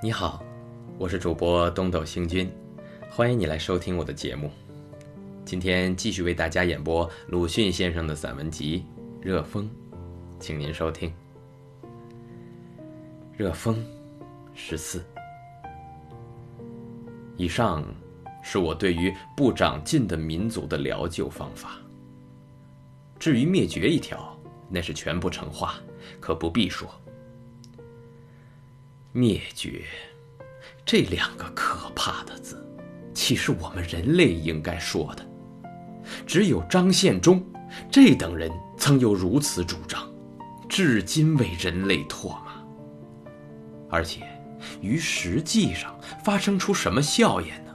你好，我是主播东斗星君，欢迎你来收听我的节目。今天继续为大家演播鲁迅先生的散文集《热风》，请您收听《热风》十四。以上是我对于不长进的民族的疗救方法。至于灭绝一条，那是全部成话，可不必说。灭绝，这两个可怕的字，岂是我们人类应该说的？只有张献忠这等人曾有如此主张，至今为人类唾骂。而且，于实际上发生出什么效验呢？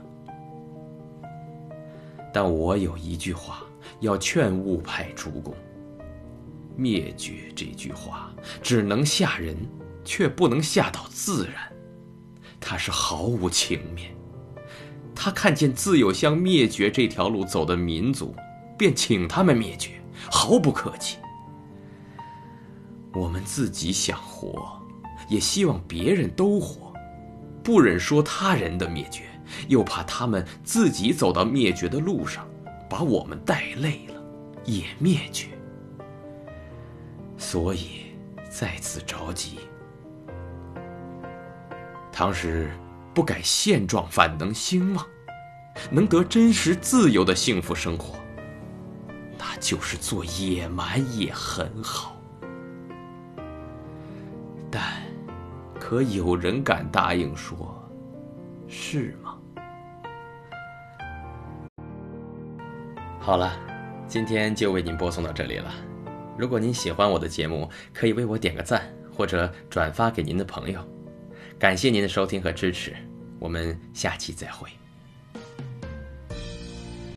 但我有一句话要劝悟派诸公：灭绝这句话只能吓人，却不能吓到自然。他是毫无情面。他看见自有向灭绝这条路走的民族，便请他们灭绝，毫不客气。我们自己想活，也希望别人都活，不忍说他人的灭绝，又怕他们自己走到灭绝的路上，把我们带累了，也灭绝。所以在此着急。唐时。不改现状，反能兴旺，能得真实自由的幸福生活，那就是做野蛮也很好。但，可有人敢答应说，是吗？好了，今天就为您播送到这里了。如果您喜欢我的节目，可以为我点个赞，或者转发给您的朋友。感谢您的收听和支持，我们下期再会。